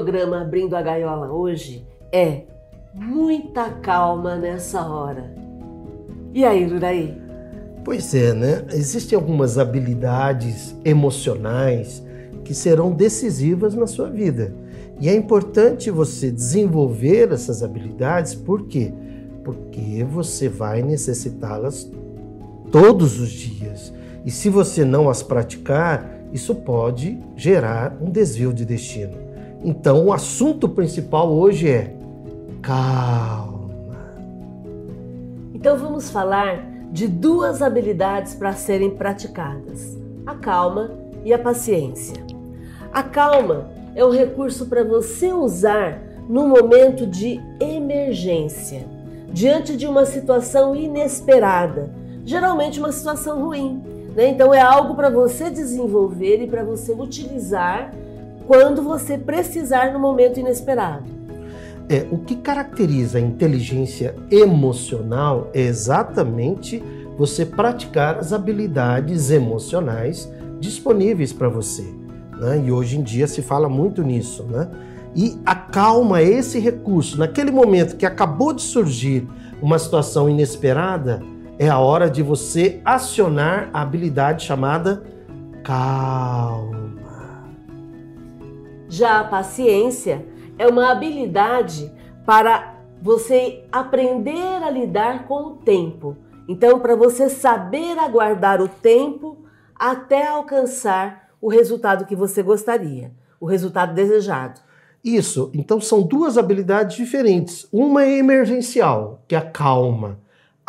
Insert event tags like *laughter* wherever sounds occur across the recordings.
programa Abrindo a Gaiola hoje é muita calma nessa hora. E aí, Luraí? Pois é, né? Existem algumas habilidades emocionais que serão decisivas na sua vida. E é importante você desenvolver essas habilidades, por quê? Porque você vai necessitá-las todos os dias. E se você não as praticar, isso pode gerar um desvio de destino. Então, o assunto principal hoje é calma. Então, vamos falar de duas habilidades para serem praticadas: a calma e a paciência. A calma é um recurso para você usar no momento de emergência, diante de uma situação inesperada, geralmente uma situação ruim. Né? Então é algo para você desenvolver e para você utilizar quando você precisar no momento inesperado. É, o que caracteriza a inteligência emocional é exatamente você praticar as habilidades emocionais disponíveis para você. Né? E hoje em dia se fala muito nisso. Né? E a calma é esse recurso. Naquele momento que acabou de surgir uma situação inesperada, é a hora de você acionar a habilidade chamada calma. Já a paciência é uma habilidade para você aprender a lidar com o tempo. Então, para você saber aguardar o tempo até alcançar o resultado que você gostaria, o resultado desejado. Isso. Então, são duas habilidades diferentes. Uma é emergencial, que é a calma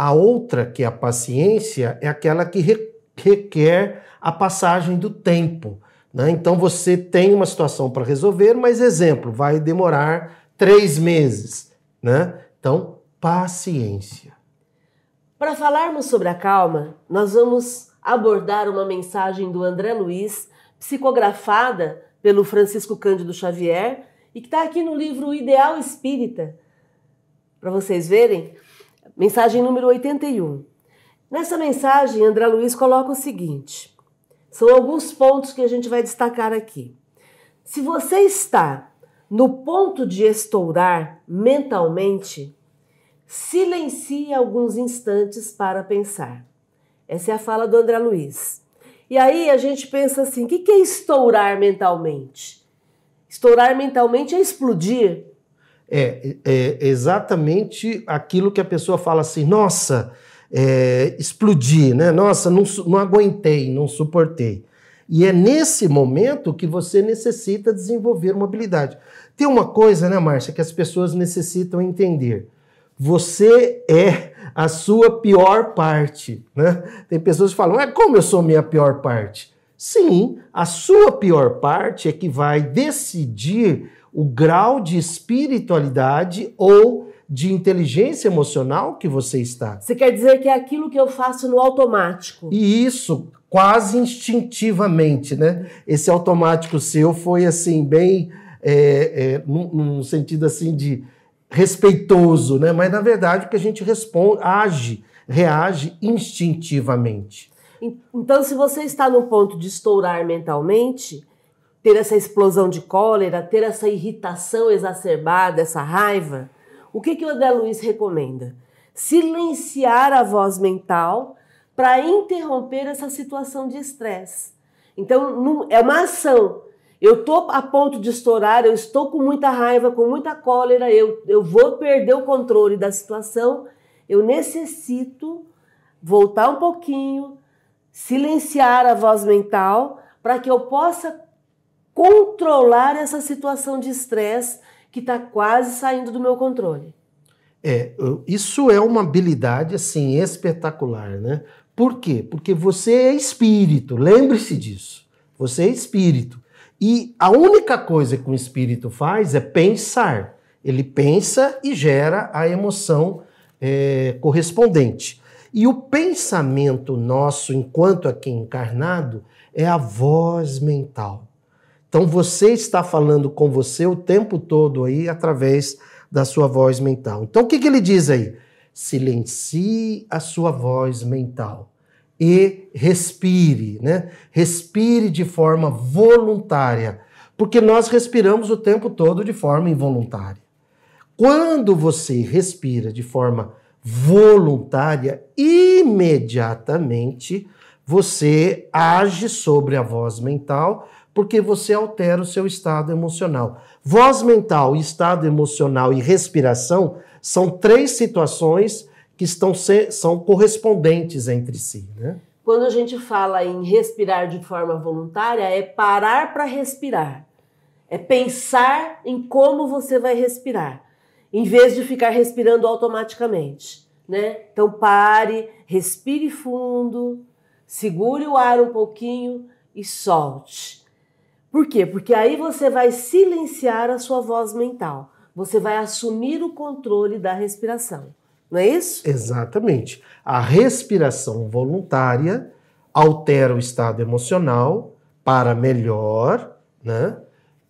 a outra, que é a paciência, é aquela que requer a passagem do tempo. Né? Então você tem uma situação para resolver, mas exemplo, vai demorar três meses. Né? Então, paciência. Para falarmos sobre a calma, nós vamos abordar uma mensagem do André Luiz, psicografada pelo Francisco Cândido Xavier e que está aqui no livro Ideal Espírita. Para vocês verem, Mensagem número 81. Nessa mensagem, André Luiz coloca o seguinte: são alguns pontos que a gente vai destacar aqui. Se você está no ponto de estourar mentalmente, silencie alguns instantes para pensar. Essa é a fala do André Luiz. E aí a gente pensa assim: o que é estourar mentalmente? Estourar mentalmente é explodir, é, é exatamente aquilo que a pessoa fala assim: nossa, é, explodi, né? Nossa, não, não aguentei, não suportei. E é nesse momento que você necessita desenvolver uma habilidade. Tem uma coisa, né, Márcia, que as pessoas necessitam entender. Você é a sua pior parte, né? Tem pessoas que falam, é como eu sou minha pior parte? Sim, a sua pior parte é que vai decidir o grau de espiritualidade ou de inteligência emocional que você está. Você quer dizer que é aquilo que eu faço no automático. E isso quase instintivamente, né? Esse automático seu foi assim bem é, é, num, num, sentido assim de respeitoso, né? Mas na verdade o que a gente responde, age, reage instintivamente. Então, se você está no ponto de estourar mentalmente, ter essa explosão de cólera, ter essa irritação exacerbada, essa raiva, o que, que o André Luiz recomenda? Silenciar a voz mental para interromper essa situação de estresse. Então, é uma ação. Eu estou a ponto de estourar, eu estou com muita raiva, com muita cólera, eu, eu vou perder o controle da situação. Eu necessito voltar um pouquinho, silenciar a voz mental para que eu possa controlar essa situação de estresse que está quase saindo do meu controle. É, isso é uma habilidade assim espetacular, né? Por quê? Porque você é espírito, lembre-se disso. Você é espírito. E a única coisa que um espírito faz é pensar. Ele pensa e gera a emoção é, correspondente. E o pensamento nosso, enquanto aqui encarnado, é a voz mental. Então você está falando com você o tempo todo aí através da sua voz mental. Então o que, que ele diz aí? Silencie a sua voz mental e respire, né? Respire de forma voluntária, Porque nós respiramos o tempo todo de forma involuntária. Quando você respira de forma voluntária, imediatamente você age sobre a voz mental, porque você altera o seu estado emocional. Voz mental, estado emocional e respiração são três situações que estão são correspondentes entre si. Né? Quando a gente fala em respirar de forma voluntária, é parar para respirar. É pensar em como você vai respirar, em vez de ficar respirando automaticamente. Né? Então pare, respire fundo, segure o ar um pouquinho e solte. Por quê? Porque aí você vai silenciar a sua voz mental. Você vai assumir o controle da respiração. Não é isso? Exatamente. A respiração voluntária altera o estado emocional para melhor, né?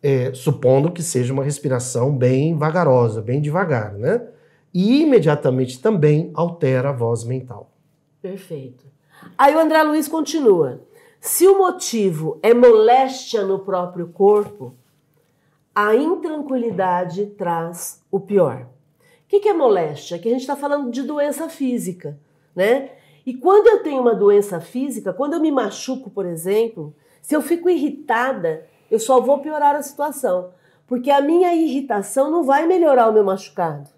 É, supondo que seja uma respiração bem vagarosa, bem devagar, né? E imediatamente também altera a voz mental. Perfeito. Aí o André Luiz continua. Se o motivo é moléstia no próprio corpo, a intranquilidade traz o pior. O que é moléstia? Que a gente está falando de doença física, né? E quando eu tenho uma doença física, quando eu me machuco, por exemplo, se eu fico irritada, eu só vou piorar a situação, porque a minha irritação não vai melhorar o meu machucado.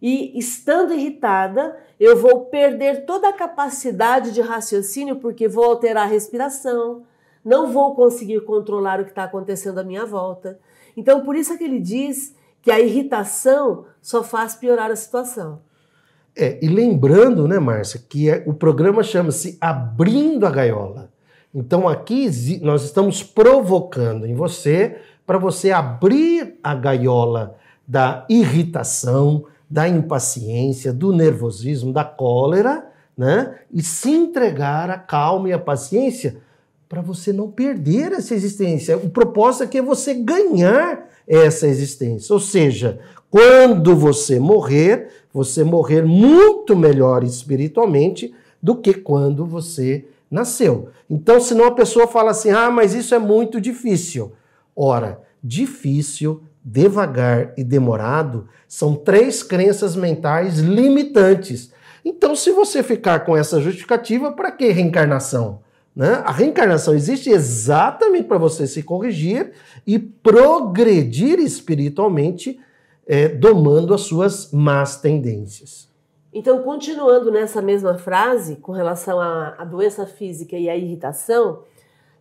E estando irritada, eu vou perder toda a capacidade de raciocínio porque vou alterar a respiração, não vou conseguir controlar o que está acontecendo à minha volta. Então, por isso é que ele diz que a irritação só faz piorar a situação. É, e lembrando, né, Márcia, que é, o programa chama-se Abrindo a Gaiola. Então aqui nós estamos provocando em você para você abrir a gaiola da irritação, da impaciência, do nervosismo, da cólera, né? E se entregar à calma e à paciência para você não perder essa existência. O propósito aqui é você ganhar essa existência. Ou seja, quando você morrer, você morrer muito melhor espiritualmente do que quando você nasceu. Então, senão a pessoa fala assim: ah, mas isso é muito difícil. Ora, difícil devagar e demorado são três crenças mentais limitantes. Então, se você ficar com essa justificativa, para que reencarnação? Né? A reencarnação existe exatamente para você se corrigir e progredir espiritualmente, é, domando as suas más tendências. Então, continuando nessa mesma frase, com relação à, à doença física e à irritação,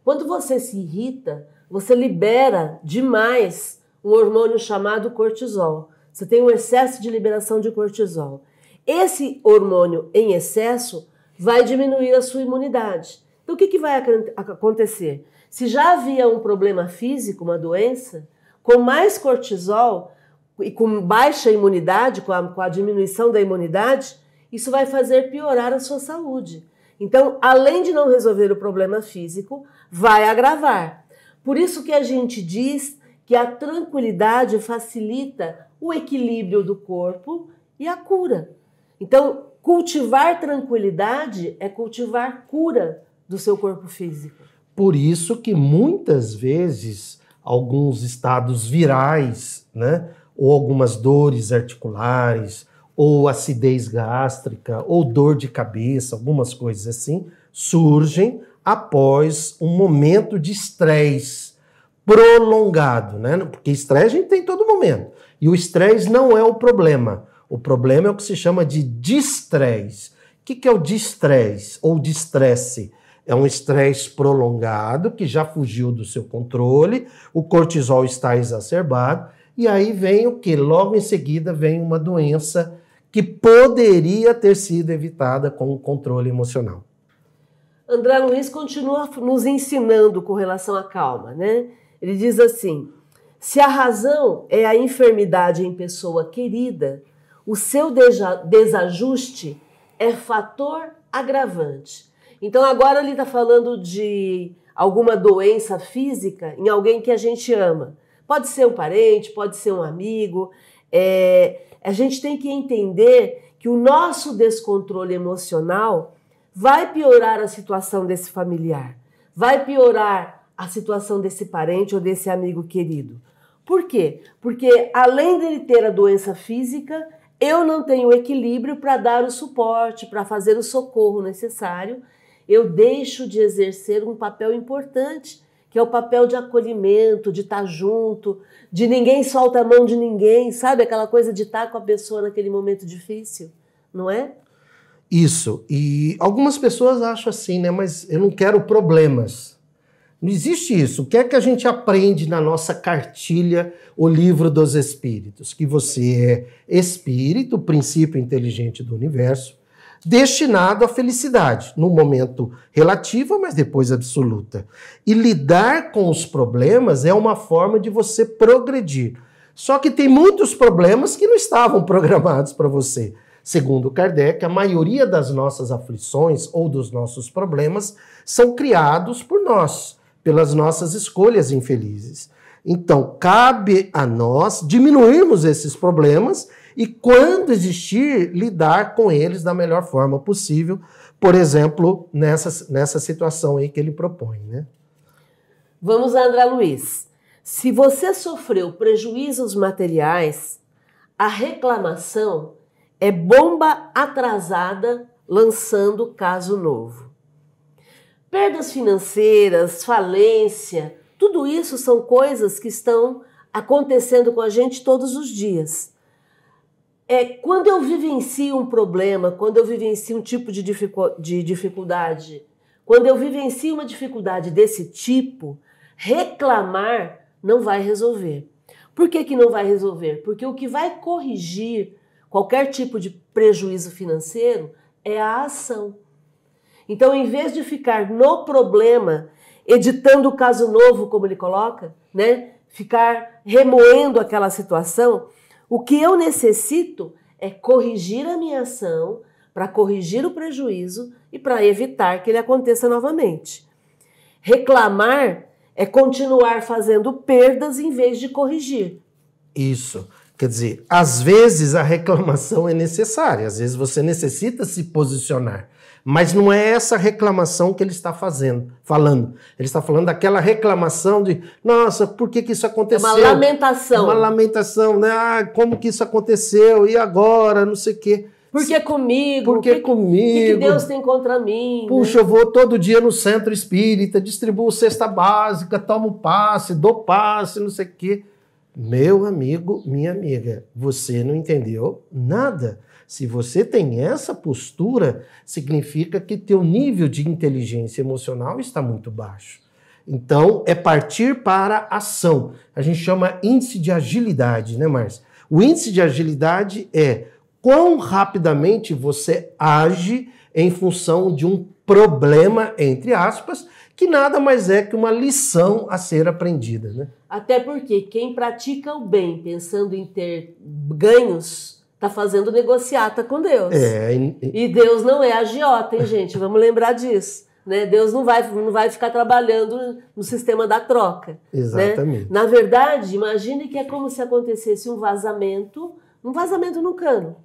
quando você se irrita, você libera demais um hormônio chamado cortisol. Você tem um excesso de liberação de cortisol. Esse hormônio em excesso vai diminuir a sua imunidade. Então, o que, que vai acontecer? Se já havia um problema físico, uma doença, com mais cortisol e com baixa imunidade, com a, com a diminuição da imunidade, isso vai fazer piorar a sua saúde. Então, além de não resolver o problema físico, vai agravar. Por isso que a gente diz que a tranquilidade facilita o equilíbrio do corpo e a cura. Então, cultivar tranquilidade é cultivar cura do seu corpo físico. Por isso que muitas vezes alguns estados virais, né, ou algumas dores articulares, ou acidez gástrica, ou dor de cabeça, algumas coisas assim, surgem após um momento de estresse prolongado, né? Porque estresse a gente tem todo momento. E o estresse não é o problema. O problema é o que se chama de distresse. O que é o distresse ou distresse? É um estresse prolongado que já fugiu do seu controle, o cortisol está exacerbado, e aí vem o que? Logo em seguida vem uma doença que poderia ter sido evitada com o controle emocional. André Luiz continua nos ensinando com relação à calma, né? Ele diz assim: se a razão é a enfermidade em pessoa querida, o seu desajuste é fator agravante. Então agora ele está falando de alguma doença física em alguém que a gente ama. Pode ser um parente, pode ser um amigo. É, a gente tem que entender que o nosso descontrole emocional vai piorar a situação desse familiar, vai piorar a situação desse parente ou desse amigo querido. Por quê? Porque além dele ter a doença física, eu não tenho equilíbrio para dar o suporte, para fazer o socorro necessário. Eu deixo de exercer um papel importante, que é o papel de acolhimento, de estar junto, de ninguém solta a mão de ninguém, sabe? Aquela coisa de estar com a pessoa naquele momento difícil, não é? Isso. E algumas pessoas acham assim, né? Mas eu não quero problemas. Não existe isso. O que é que a gente aprende na nossa cartilha, o livro dos espíritos? Que você é espírito, princípio inteligente do universo, destinado à felicidade, no momento relativa, mas depois absoluta. E lidar com os problemas é uma forma de você progredir. Só que tem muitos problemas que não estavam programados para você. Segundo Kardec, a maioria das nossas aflições ou dos nossos problemas são criados por nós pelas nossas escolhas infelizes. Então, cabe a nós diminuirmos esses problemas e, quando existir, lidar com eles da melhor forma possível, por exemplo, nessa, nessa situação aí que ele propõe. Né? Vamos André Luiz. Se você sofreu prejuízos materiais, a reclamação é bomba atrasada lançando caso novo. Perdas financeiras, falência, tudo isso são coisas que estão acontecendo com a gente todos os dias. É, quando eu vivencio um problema, quando eu vivencio um tipo de, de dificuldade, quando eu vivencio uma dificuldade desse tipo, reclamar não vai resolver. Por que, que não vai resolver? Porque o que vai corrigir qualquer tipo de prejuízo financeiro é a ação. Então, em vez de ficar no problema, editando o caso novo, como ele coloca, né? Ficar remoendo aquela situação, o que eu necessito é corrigir a minha ação para corrigir o prejuízo e para evitar que ele aconteça novamente. Reclamar é continuar fazendo perdas em vez de corrigir. Isso. Quer dizer, às vezes a reclamação é necessária, às vezes você necessita se posicionar. Mas não é essa reclamação que ele está fazendo, falando. Ele está falando daquela reclamação de, nossa, por que, que isso aconteceu? É uma lamentação. Uma lamentação, né? Ah, como que isso aconteceu? E agora? Não sei o quê. Por que comigo? Por que, que comigo? O que, que, Deus tem contra mim? Né? Puxa, né? eu vou todo dia no centro espírita, distribuo cesta básica, tomo passe, dou passe, não sei o quê. Meu amigo, minha amiga, você não entendeu nada. Se você tem essa postura, significa que teu nível de inteligência emocional está muito baixo. Então, é partir para ação. A gente chama índice de agilidade, né, Márcia? O índice de agilidade é quão rapidamente você age em função de um problema, entre aspas, que nada mais é que uma lição a ser aprendida. Né? Até porque quem pratica o bem pensando em ter ganhos Tá fazendo negociata com Deus. É, e... e Deus não é agiota, hein, gente? Vamos lembrar disso. Né? Deus não vai, não vai ficar trabalhando no sistema da troca. Né? Exatamente. Né? Na verdade, imagine que é como se acontecesse um vazamento, um vazamento no cano.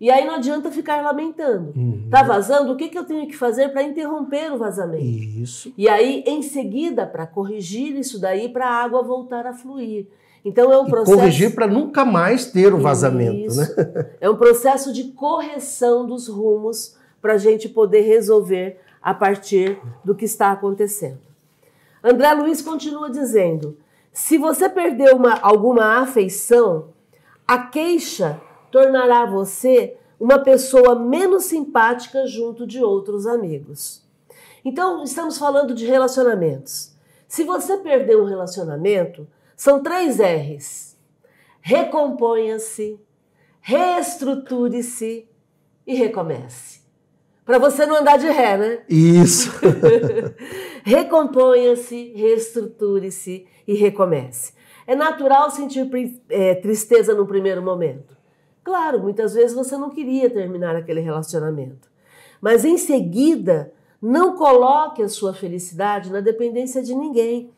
E aí não adianta ficar lamentando. Uhum. Tá vazando? O que, que eu tenho que fazer para interromper o vazamento? Isso. E aí, em seguida, para corrigir isso daí, para a água voltar a fluir. Então é um processo. E corrigir para nunca mais ter o vazamento, Isso. né? É um processo de correção dos rumos para a gente poder resolver a partir do que está acontecendo. André Luiz continua dizendo: se você perdeu uma, alguma afeição, a queixa tornará você uma pessoa menos simpática junto de outros amigos. Então, estamos falando de relacionamentos. Se você perdeu um relacionamento, são três R's: recomponha-se, reestruture-se e recomece. Para você não andar de ré, né? Isso. *laughs* recomponha-se, reestruture-se e recomece. É natural sentir é, tristeza no primeiro momento. Claro, muitas vezes você não queria terminar aquele relacionamento. Mas em seguida, não coloque a sua felicidade na dependência de ninguém.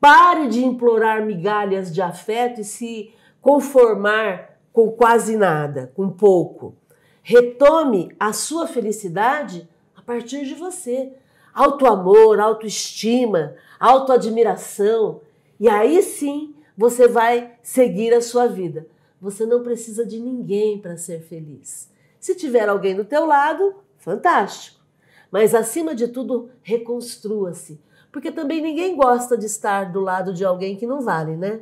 Pare de implorar migalhas de afeto e se conformar com quase nada, com pouco. Retome a sua felicidade a partir de você, auto-amor, autoestima, autoadmiração. E aí sim você vai seguir a sua vida. Você não precisa de ninguém para ser feliz. Se tiver alguém do teu lado, fantástico. Mas acima de tudo, reconstrua-se, porque também ninguém gosta de estar do lado de alguém que não vale, né?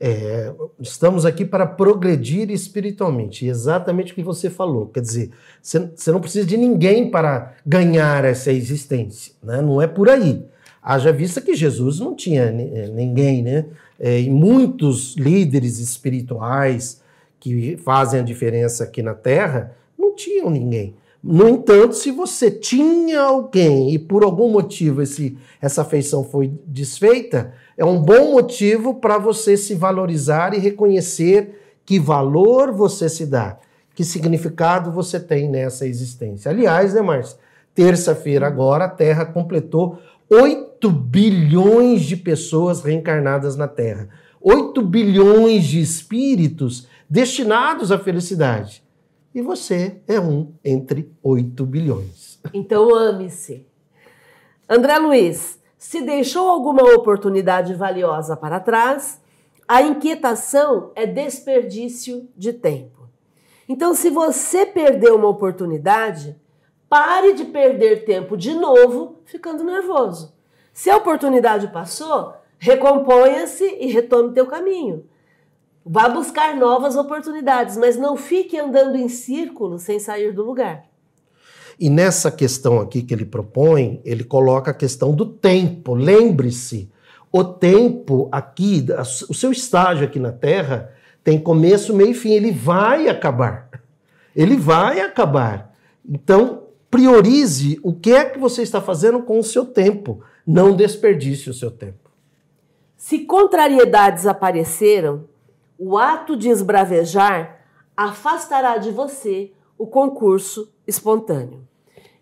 É, estamos aqui para progredir espiritualmente, exatamente o que você falou. Quer dizer, você não precisa de ninguém para ganhar essa existência, né? não é por aí. Haja vista que Jesus não tinha é, ninguém, né? É, e muitos líderes espirituais que fazem a diferença aqui na Terra não tinham ninguém. No entanto, se você tinha alguém e por algum motivo esse, essa afeição foi desfeita, é um bom motivo para você se valorizar e reconhecer que valor você se dá, que significado você tem nessa existência. Aliás, né, Márcia? Terça-feira agora a Terra completou 8 bilhões de pessoas reencarnadas na Terra. 8 bilhões de espíritos destinados à felicidade. E você é um entre 8 bilhões. Então ame-se. André Luiz, se deixou alguma oportunidade valiosa para trás, a inquietação é desperdício de tempo. Então, se você perdeu uma oportunidade, pare de perder tempo de novo ficando nervoso. Se a oportunidade passou, recomponha-se e retome teu caminho. Vá buscar novas oportunidades, mas não fique andando em círculo sem sair do lugar. E nessa questão aqui que ele propõe, ele coloca a questão do tempo. Lembre-se, o tempo aqui, o seu estágio aqui na Terra, tem começo, meio e fim. Ele vai acabar. Ele vai acabar. Então, priorize o que é que você está fazendo com o seu tempo. Não desperdice o seu tempo. Se contrariedades apareceram, o ato de esbravejar afastará de você o concurso espontâneo.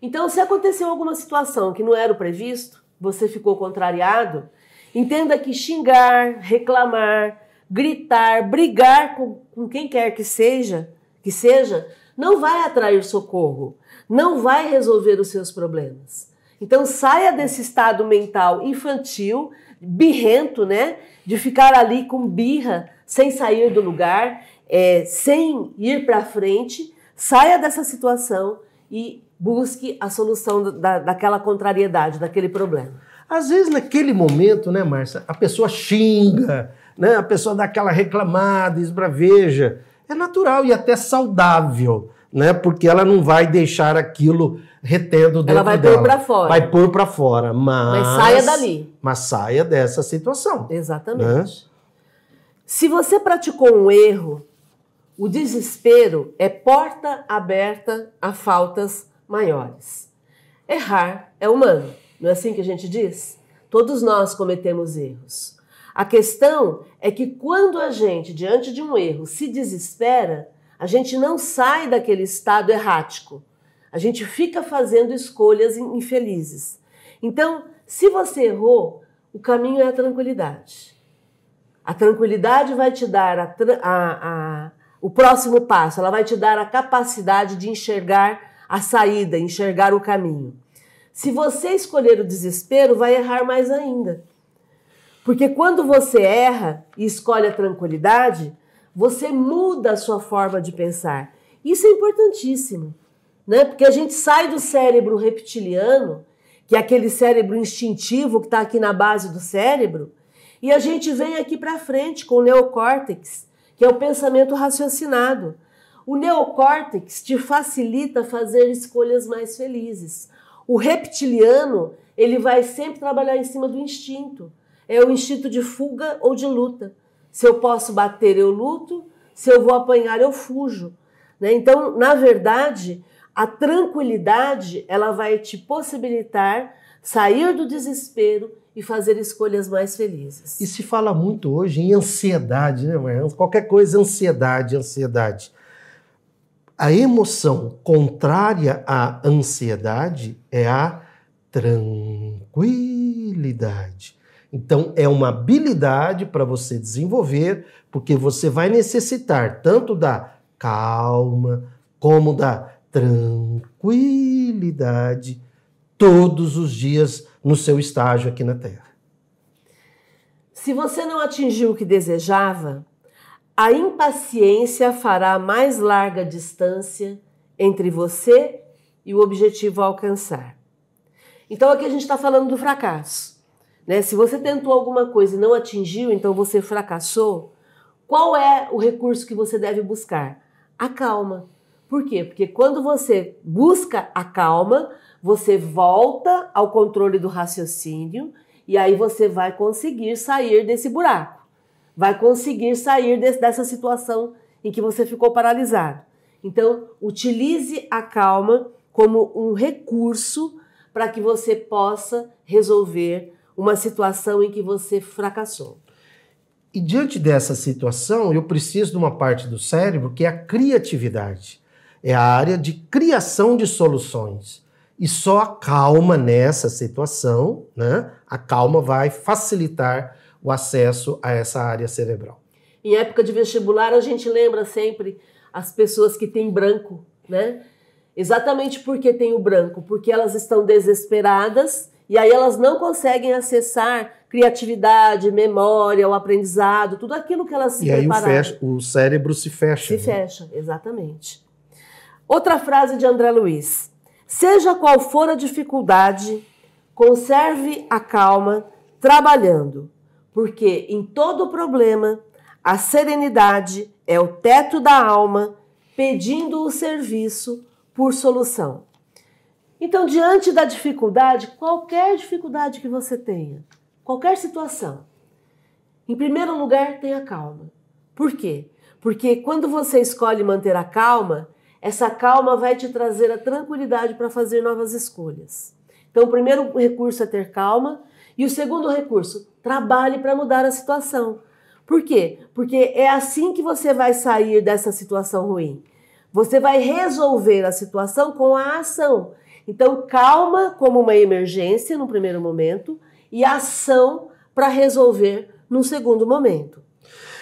Então, se aconteceu alguma situação que não era o previsto, você ficou contrariado, entenda que xingar, reclamar, gritar, brigar com, com quem quer que seja, que seja, não vai atrair socorro, não vai resolver os seus problemas. Então saia desse estado mental infantil, birrento, né? De ficar ali com birra, sem sair do lugar, é, sem ir para frente. Saia dessa situação e busque a solução da, daquela contrariedade, daquele problema. Às vezes, naquele momento, né, Márcia, a pessoa xinga, né, a pessoa dá aquela reclamada, esbraveja. É natural e até saudável, né, porque ela não vai deixar aquilo retendo dentro Ela vai dela. pôr para fora. Vai pôr para fora, mas... Mas saia dali. Mas saia dessa situação. Exatamente. Né? Se você praticou um erro, o desespero é porta aberta a faltas maiores. Errar é humano, não é assim que a gente diz? Todos nós cometemos erros. A questão é que quando a gente, diante de um erro, se desespera, a gente não sai daquele estado errático. A gente fica fazendo escolhas infelizes. Então, se você errou, o caminho é a tranquilidade. A tranquilidade vai te dar a, a, a, o próximo passo, ela vai te dar a capacidade de enxergar a saída, enxergar o caminho. Se você escolher o desespero, vai errar mais ainda. Porque quando você erra e escolhe a tranquilidade, você muda a sua forma de pensar. Isso é importantíssimo, né? Porque a gente sai do cérebro reptiliano, que é aquele cérebro instintivo que está aqui na base do cérebro, e a gente vem aqui para frente com o neocórtex, que é o pensamento raciocinado. O neocórtex te facilita fazer escolhas mais felizes. O reptiliano, ele vai sempre trabalhar em cima do instinto. É o instinto de fuga ou de luta. Se eu posso bater, eu luto. Se eu vou apanhar, eu fujo. Né? Então, na verdade, a tranquilidade ela vai te possibilitar sair do desespero e fazer escolhas mais felizes. E se fala muito hoje em ansiedade, né, Mariana? Qualquer coisa, ansiedade, ansiedade. A emoção contrária à ansiedade é a tranquilidade. Então, é uma habilidade para você desenvolver, porque você vai necessitar tanto da calma como da tranquilidade todos os dias no seu estágio aqui na Terra. Se você não atingiu o que desejava, a impaciência fará mais larga distância entre você e o objetivo a alcançar. Então aqui a gente está falando do fracasso. Né? Se você tentou alguma coisa e não atingiu, então você fracassou, qual é o recurso que você deve buscar? A calma. Por quê? Porque quando você busca a calma, você volta ao controle do raciocínio e aí você vai conseguir sair desse buraco. Vai conseguir sair desse, dessa situação em que você ficou paralisado. Então, utilize a calma como um recurso para que você possa resolver uma situação em que você fracassou. E diante dessa situação, eu preciso de uma parte do cérebro que é a criatividade. É a área de criação de soluções. E só a calma nessa situação, né? A calma vai facilitar o acesso a essa área cerebral. Em época de vestibular, a gente lembra sempre as pessoas que têm branco, né? Exatamente porque tem o branco, porque elas estão desesperadas e aí elas não conseguem acessar criatividade, memória, o aprendizado, tudo aquilo que elas se E aí o, fecha, o, cérebro se fecha. Se né? fecha, exatamente. Outra frase de André Luiz. Seja qual for a dificuldade, conserve a calma trabalhando, porque em todo problema a serenidade é o teto da alma pedindo o serviço por solução. Então, diante da dificuldade, qualquer dificuldade que você tenha, qualquer situação, em primeiro lugar, tenha calma. Por quê? Porque quando você escolhe manter a calma, essa calma vai te trazer a tranquilidade para fazer novas escolhas. Então, o primeiro recurso é ter calma, e o segundo recurso, trabalhe para mudar a situação. Por quê? Porque é assim que você vai sair dessa situação ruim. Você vai resolver a situação com a ação. Então, calma como uma emergência no primeiro momento e ação para resolver no segundo momento.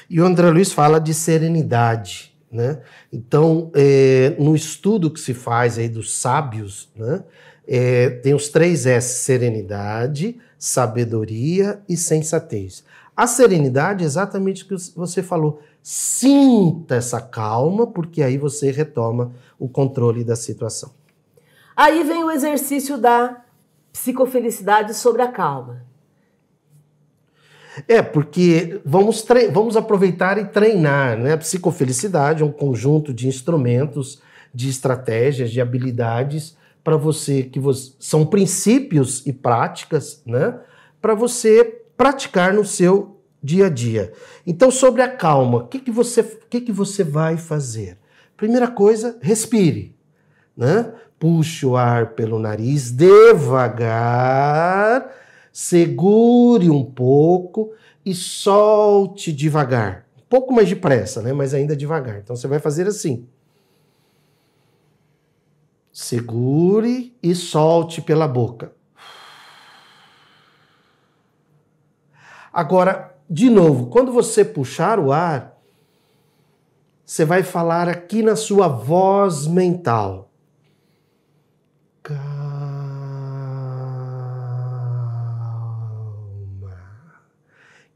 E o André Luiz fala de serenidade, né? Então, é, no estudo que se faz aí dos sábios, né? É, tem os três S: serenidade, sabedoria e sensatez. A serenidade é exatamente o que você falou. Sinta essa calma, porque aí você retoma o controle da situação. Aí vem o exercício da psicofelicidade sobre a calma. É, porque vamos, vamos aproveitar e treinar, né? A psicofelicidade é um conjunto de instrumentos, de estratégias, de habilidades para você que você, são princípios e práticas, né? Para você praticar no seu dia a dia. Então, sobre a calma, o que, que, você, que, que você vai fazer? Primeira coisa, respire. Né? Puxe o ar pelo nariz devagar, segure um pouco e solte devagar. Um pouco mais depressa, né? Mas ainda devagar. Então você vai fazer assim. Segure e solte pela boca. Agora, de novo, quando você puxar o ar, você vai falar aqui na sua voz mental calma,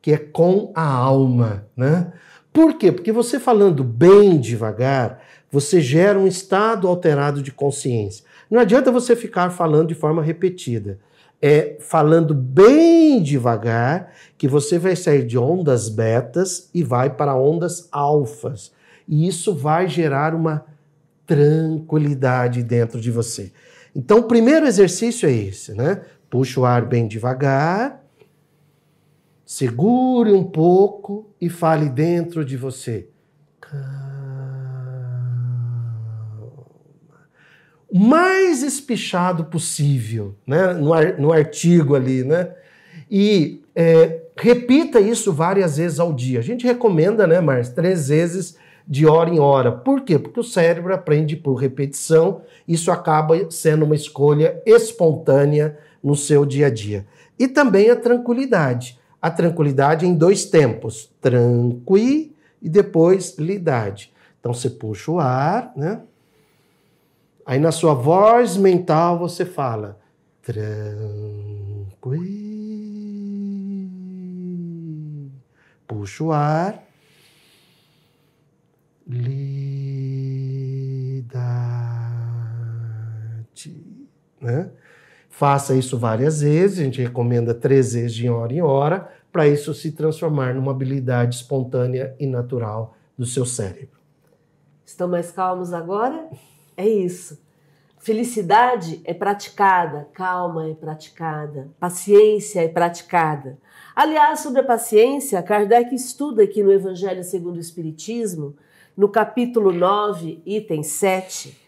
que é com a alma, né? Por quê? Porque você falando bem devagar, você gera um estado alterado de consciência. Não adianta você ficar falando de forma repetida. É falando bem devagar que você vai sair de ondas betas e vai para ondas alfas. E isso vai gerar uma tranquilidade dentro de você. Então, o primeiro exercício é esse, né? Puxa o ar bem devagar, segure um pouco e fale dentro de você. O mais espichado possível, né? No, no artigo ali, né? E é, repita isso várias vezes ao dia. A gente recomenda, né, Márcio, três vezes de hora em hora. Por quê? Porque o cérebro aprende por repetição, isso acaba sendo uma escolha espontânea no seu dia a dia. E também a tranquilidade. A tranquilidade em dois tempos: tranqui e depois lidade. Então você puxa o ar, né? Aí na sua voz mental você fala tranquilo. Puxa o ar. Lidade. Né? Faça isso várias vezes, a gente recomenda três vezes de hora em hora, para isso se transformar numa habilidade espontânea e natural do seu cérebro. Estão mais calmos agora? É isso. Felicidade é praticada, calma é praticada, paciência é praticada. Aliás, sobre a paciência, Kardec estuda aqui no Evangelho segundo o Espiritismo, no capítulo 9, item 7,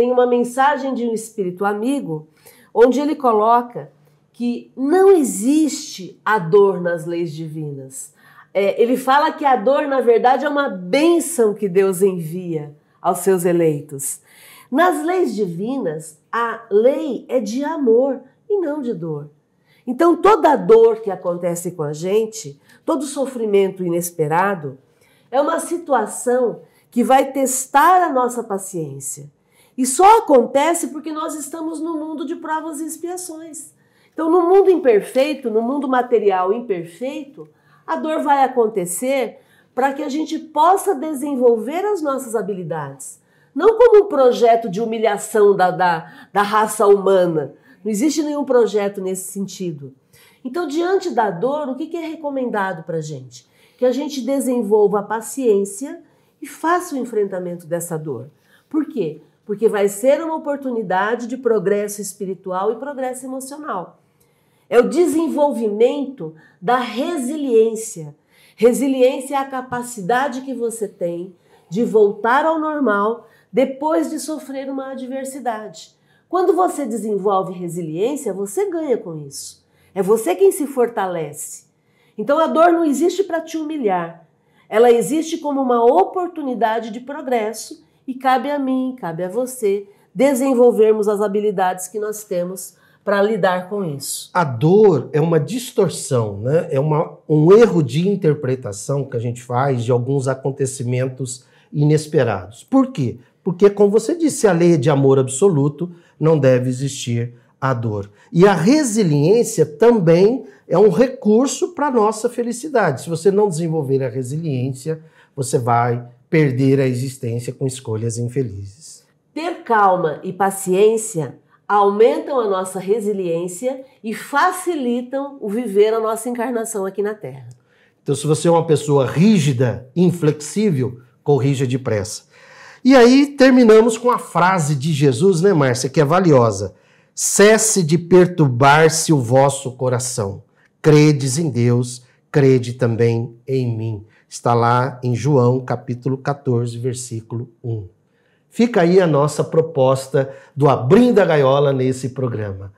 tem uma mensagem de um espírito amigo, onde ele coloca que não existe a dor nas leis divinas. É, ele fala que a dor, na verdade, é uma bênção que Deus envia aos seus eleitos. Nas leis divinas, a lei é de amor e não de dor. Então, toda dor que acontece com a gente, todo sofrimento inesperado, é uma situação que vai testar a nossa paciência. E só acontece porque nós estamos no mundo de provas e expiações. Então, no mundo imperfeito, no mundo material imperfeito, a dor vai acontecer para que a gente possa desenvolver as nossas habilidades não como um projeto de humilhação da, da, da raça humana. Não existe nenhum projeto nesse sentido. Então, diante da dor, o que é recomendado para a gente? Que a gente desenvolva a paciência e faça o enfrentamento dessa dor. Por quê? Porque vai ser uma oportunidade de progresso espiritual e progresso emocional. É o desenvolvimento da resiliência. Resiliência é a capacidade que você tem de voltar ao normal depois de sofrer uma adversidade. Quando você desenvolve resiliência, você ganha com isso. É você quem se fortalece. Então a dor não existe para te humilhar. Ela existe como uma oportunidade de progresso e cabe a mim, cabe a você desenvolvermos as habilidades que nós temos para lidar com isso. A dor é uma distorção, né? é uma, um erro de interpretação que a gente faz de alguns acontecimentos inesperados. Por quê? Porque, como você disse, a lei é de amor absoluto, não deve existir a dor. E a resiliência também é um recurso para a nossa felicidade. Se você não desenvolver a resiliência, você vai perder a existência com escolhas infelizes. Ter calma e paciência aumentam a nossa resiliência e facilitam o viver a nossa encarnação aqui na Terra. Então, se você é uma pessoa rígida, inflexível, corrija depressa. E aí terminamos com a frase de Jesus, né, Márcia, que é valiosa. Cesse de perturbar-se o vosso coração. Credes em Deus, crede também em mim. Está lá em João, capítulo 14, versículo 1. Fica aí a nossa proposta do Abrindo a Gaiola nesse programa.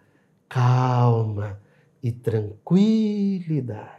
Calma e tranquilidade.